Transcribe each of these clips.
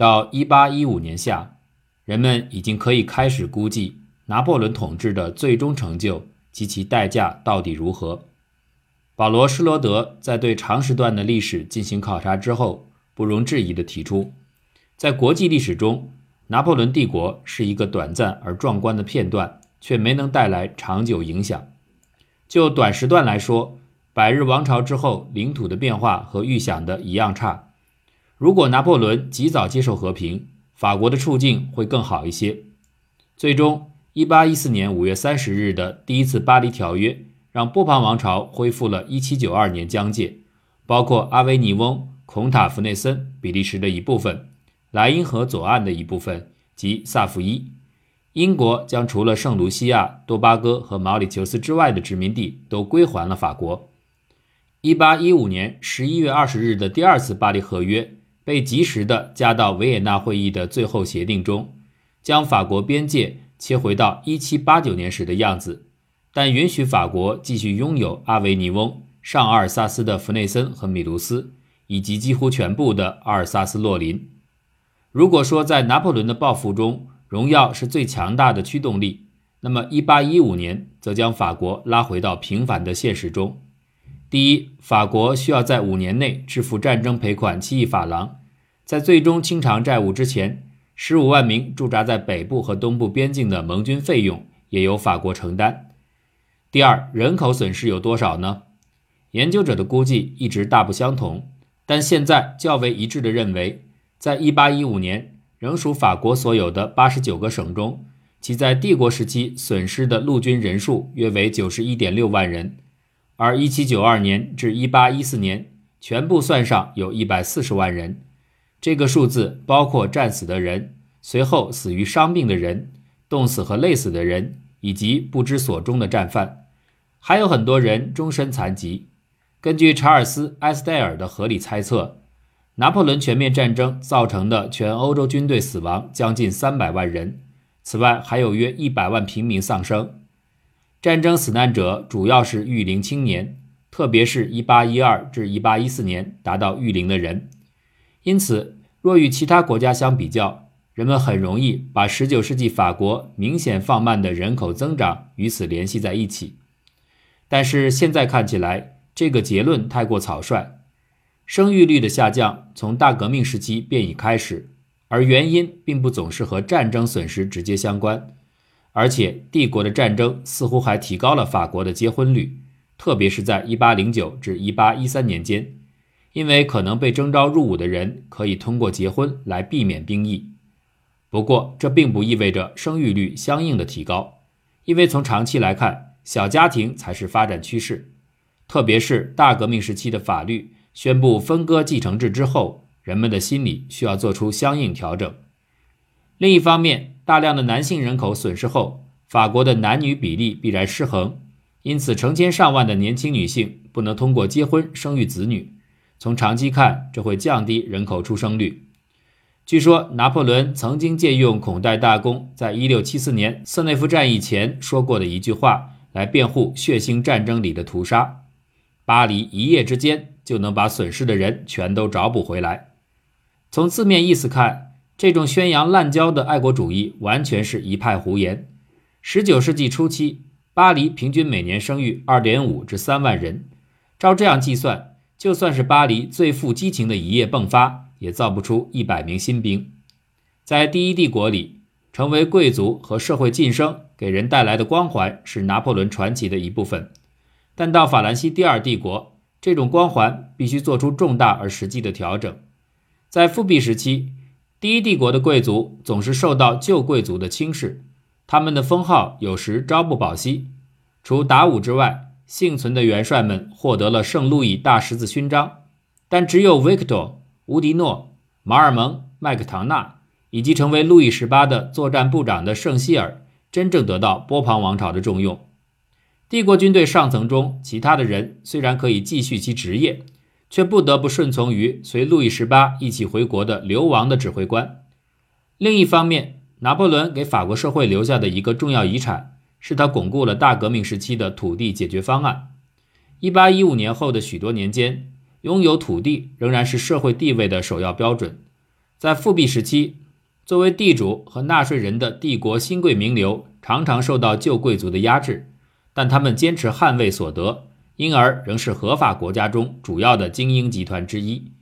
到1815年夏，人们已经可以开始估计拿破仑统治的最终成就及其代价到底如何。保罗·施罗德在对长时段的历史进行考察之后，不容置疑地提出，在国际历史中，拿破仑帝国是一个短暂而壮观的片段，却没能带来长久影响。就短时段来说，百日王朝之后领土的变化和预想的一样差。如果拿破仑及早接受和平，法国的处境会更好一些。最终，1814年5月30日的第一次巴黎条约。让波旁王朝恢复了1792年疆界，包括阿维尼翁、孔塔弗内森、比利时的一部分、莱茵河左岸的一部分及萨伏伊。英国将除了圣卢西亚、多巴哥和毛里求斯之外的殖民地都归还了法国。1815年11月20日的第二次巴黎合约被及时的加到维也纳会议的最后协定中，将法国边界切回到1789年时的样子。但允许法国继续拥有阿维尼翁、上阿尔萨斯的弗内森和米卢斯，以及几乎全部的阿尔萨斯洛林。如果说在拿破仑的抱负中，荣耀是最强大的驱动力，那么1815年则将法国拉回到平凡的现实中。第一，法国需要在五年内支付战争赔款七亿法郎，在最终清偿债务之前，十五万名驻扎在北部和东部边境的盟军费用也由法国承担。第二，人口损失有多少呢？研究者的估计一直大不相同，但现在较为一致的认为，在1815年仍属法国所有的89个省中，其在帝国时期损失的陆军人数约为91.6万人，而1792年至1814年全部算上有一百四十万人。这个数字包括战死的人、随后死于伤病的人、冻死和累死的人以及不知所终的战犯。还有很多人终身残疾。根据查尔斯·埃斯戴尔的合理猜测，拿破仑全面战争造成的全欧洲军队死亡将近三百万人，此外还有约一百万平民丧生。战争死难者主要是育龄青年，特别是1812至1814年达到育龄的人。因此，若与其他国家相比较，人们很容易把19世纪法国明显放慢的人口增长与此联系在一起。但是现在看起来，这个结论太过草率。生育率的下降从大革命时期便已开始，而原因并不总是和战争损失直接相关。而且，帝国的战争似乎还提高了法国的结婚率，特别是在1809至1813年间，因为可能被征召入伍的人可以通过结婚来避免兵役。不过，这并不意味着生育率相应的提高，因为从长期来看。小家庭才是发展趋势，特别是大革命时期的法律宣布分割继承制之后，人们的心理需要做出相应调整。另一方面，大量的男性人口损失后，法国的男女比例必然失衡，因此成千上万的年轻女性不能通过结婚生育子女。从长期看，这会降低人口出生率。据说拿破仑曾经借用孔代大公在1674年瑟内夫战役前说过的一句话。来辩护血腥战争里的屠杀，巴黎一夜之间就能把损失的人全都找补回来。从字面意思看，这种宣扬滥交的爱国主义完全是一派胡言。十九世纪初期，巴黎平均每年生育二点五至三万人，照这样计算，就算是巴黎最富激情的一夜迸发，也造不出一百名新兵。在第一帝国里。成为贵族和社会晋升给人带来的光环是拿破仑传奇的一部分，但到法兰西第二帝国，这种光环必须做出重大而实际的调整。在复辟时期，第一帝国的贵族总是受到旧贵族的轻视，他们的封号有时朝不保夕。除达武之外，幸存的元帅们获得了圣路易大十字勋章，但只有维克多、乌迪诺、马尔蒙、麦克唐纳。以及成为路易十八的作战部长的圣希尔，真正得到波旁王朝的重用。帝国军队上层中，其他的人虽然可以继续其职业，却不得不顺从于随路易十八一起回国的流亡的指挥官。另一方面，拿破仑给法国社会留下的一个重要遗产，是他巩固了大革命时期的土地解决方案。一八一五年后的许多年间，拥有土地仍然是社会地位的首要标准。在复辟时期，作为地主和纳税人的帝国新贵名流常常受到旧贵族的压制，但他们坚持捍卫所得，因而仍是合法国家中主要的精英集团之一。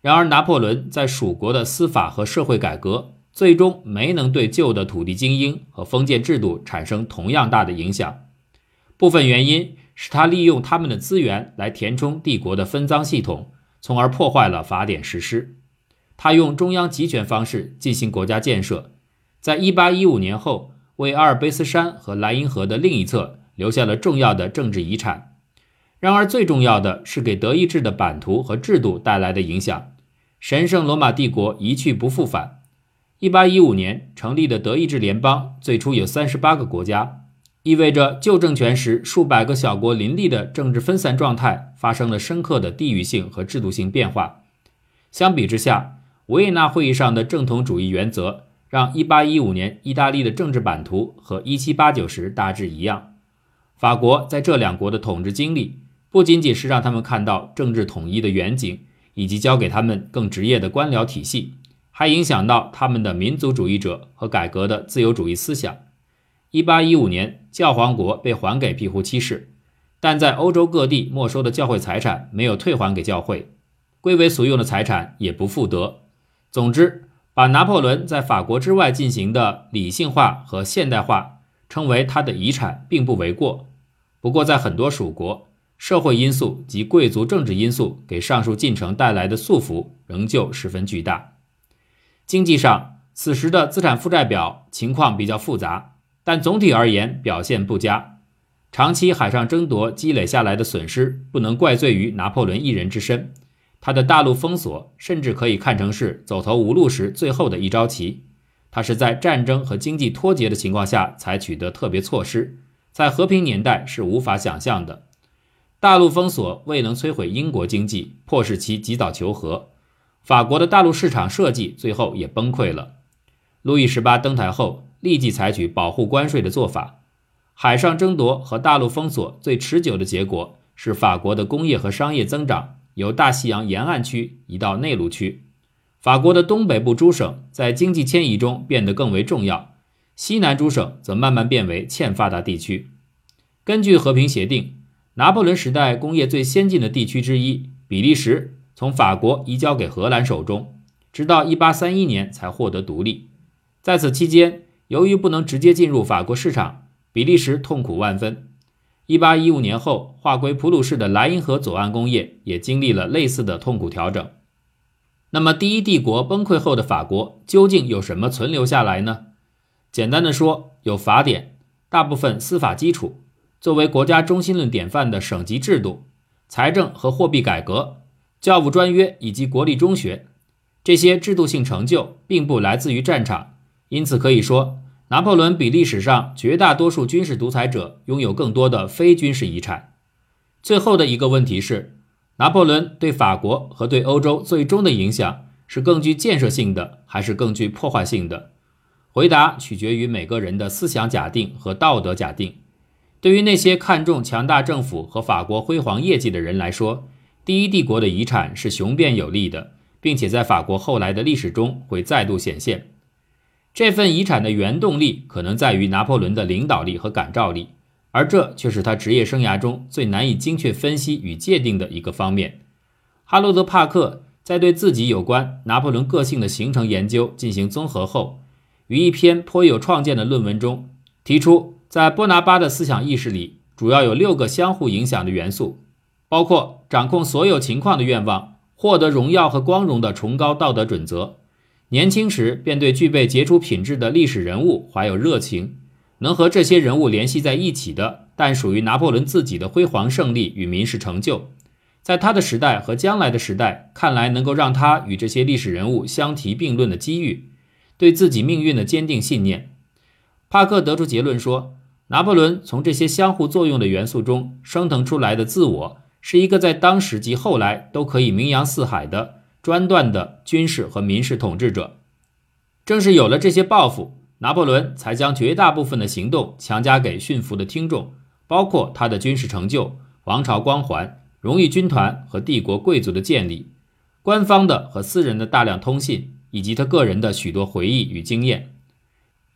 然而，拿破仑在蜀国的司法和社会改革最终没能对旧的土地精英和封建制度产生同样大的影响。部分原因是他利用他们的资源来填充帝国的分赃系统，从而破坏了法典实施。他用中央集权方式进行国家建设，在1815年后，为阿尔卑斯山和莱茵河的另一侧留下了重要的政治遗产。然而，最重要的是给德意志的版图和制度带来的影响。神圣罗马帝国一去不复返。1815年成立的德意志联邦最初有38个国家，意味着旧政权时数百个小国林立的政治分散状态发生了深刻的地域性和制度性变化。相比之下，维也纳会议上的正统主义原则让1815年意大利的政治版图和1789时大致一样。法国在这两国的统治经历。不仅仅是让他们看到政治统一的远景，以及教给他们更职业的官僚体系，还影响到他们的民族主义者和改革的自由主义思想。一八一五年，教皇国被还给庇护七世，但在欧洲各地没收的教会财产没有退还给教会，归为所用的财产也不复得。总之，把拿破仑在法国之外进行的理性化和现代化称为他的遗产，并不为过。不过，在很多属国，社会因素及贵族政治因素给上述进程带来的束缚仍旧十分巨大。经济上，此时的资产负债表情况比较复杂，但总体而言表现不佳。长期海上争夺积累下来的损失不能怪罪于拿破仑一人之身，他的大陆封锁甚至可以看成是走投无路时最后的一招棋。他是在战争和经济脱节的情况下采取的特别措施，在和平年代是无法想象的。大陆封锁未能摧毁英国经济，迫使其及早求和。法国的大陆市场设计最后也崩溃了。路易十八登台后，立即采取保护关税的做法。海上争夺和大陆封锁最持久的结果是法国的工业和商业增长由大西洋沿岸区移到内陆区。法国的东北部诸省在经济迁移中变得更为重要，西南诸省则慢慢变为欠发达地区。根据和平协定。拿破仑时代工业最先进的地区之一比利时，从法国移交给荷兰手中，直到1831年才获得独立。在此期间，由于不能直接进入法国市场，比利时痛苦万分。1815年后划归普鲁士的莱茵河左岸工业也经历了类似的痛苦调整。那么，第一帝国崩溃后的法国究竟有什么存留下来呢？简单的说，有法典，大部分司法基础。作为国家中心论典范的省级制度、财政和货币改革、教务专约以及国立中学，这些制度性成就并不来自于战场，因此可以说，拿破仑比历史上绝大多数军事独裁者拥有更多的非军事遗产。最后的一个问题是，拿破仑对法国和对欧洲最终的影响是更具建设性的，还是更具破坏性的？回答取决于每个人的思想假定和道德假定。对于那些看重强大政府和法国辉煌业绩的人来说，第一帝国的遗产是雄辩有力的，并且在法国后来的历史中会再度显现。这份遗产的原动力可能在于拿破仑的领导力和感召力，而这却是他职业生涯中最难以精确分析与界定的一个方面。哈罗德·帕克在对自己有关拿破仑个性的形成研究进行综合后，于一篇颇有创建的论文中提出。在波拿巴的思想意识里，主要有六个相互影响的元素，包括掌控所有情况的愿望、获得荣耀和光荣的崇高道德准则、年轻时便对具备杰出品质的历史人物怀有热情，能和这些人物联系在一起的，但属于拿破仑自己的辉煌胜利与民事成就，在他的时代和将来的时代看来能够让他与这些历史人物相提并论的机遇，对自己命运的坚定信念。帕克得出结论说。拿破仑从这些相互作用的元素中升腾出来的自我，是一个在当时及后来都可以名扬四海的专断的军事和民事统治者。正是有了这些抱负，拿破仑才将绝大部分的行动强加给驯服的听众，包括他的军事成就、王朝光环、荣誉军团和帝国贵族的建立、官方的和私人的大量通信、以及他个人的许多回忆与经验。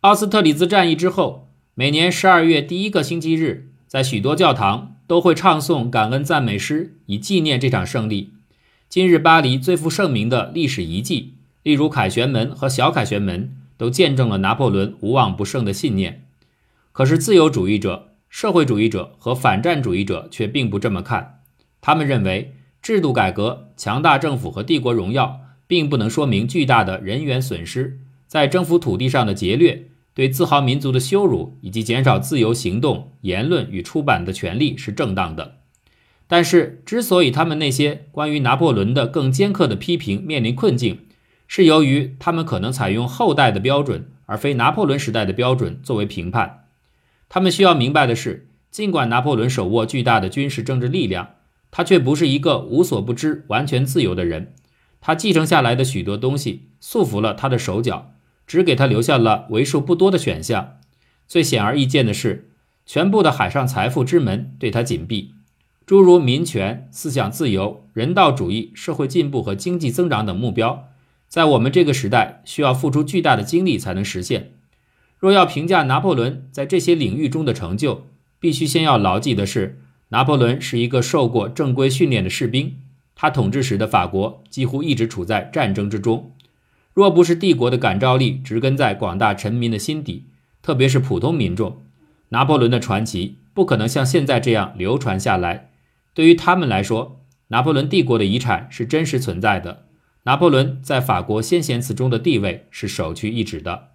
奥斯特里兹战役之后，每年十二月第一个星期日，在许多教堂都会唱诵感恩赞美诗，以纪念这场胜利。今日巴黎最负盛名的历史遗迹，例如凯旋门和小凯旋门，都见证了拿破仑无往不胜的信念。可是，自由主义者、社会主义者和反战主义者却并不这么看。他们认为，制度改革、强大政府和帝国荣耀，并不能说明巨大的人员损失，在征服土地上的劫掠、对自豪民族的羞辱以及减少自由行动、言论与出版的权利是正当的。但是，之所以他们那些关于拿破仑的更尖刻的批评面临困境，是由于他们可能采用后代的标准，而非拿破仑时代的标准作为评判。他们需要明白的是，尽管拿破仑手握巨大的军事政治力量，他却不是一个无所不知、完全自由的人。他继承下来的许多东西束缚了他的手脚，只给他留下了为数不多的选项。最显而易见的是，全部的海上财富之门对他紧闭。诸如民权、思想自由、人道主义、社会进步和经济增长等目标，在我们这个时代需要付出巨大的精力才能实现。若要评价拿破仑在这些领域中的成就，必须先要牢记的是，拿破仑是一个受过正规训练的士兵。他统治时的法国几乎一直处在战争之中。若不是帝国的感召力植根在广大臣民的心底，特别是普通民众，拿破仑的传奇不可能像现在这样流传下来。对于他们来说，拿破仑帝国的遗产是真实存在的。拿破仑在法国先贤祠中的地位是首屈一指的。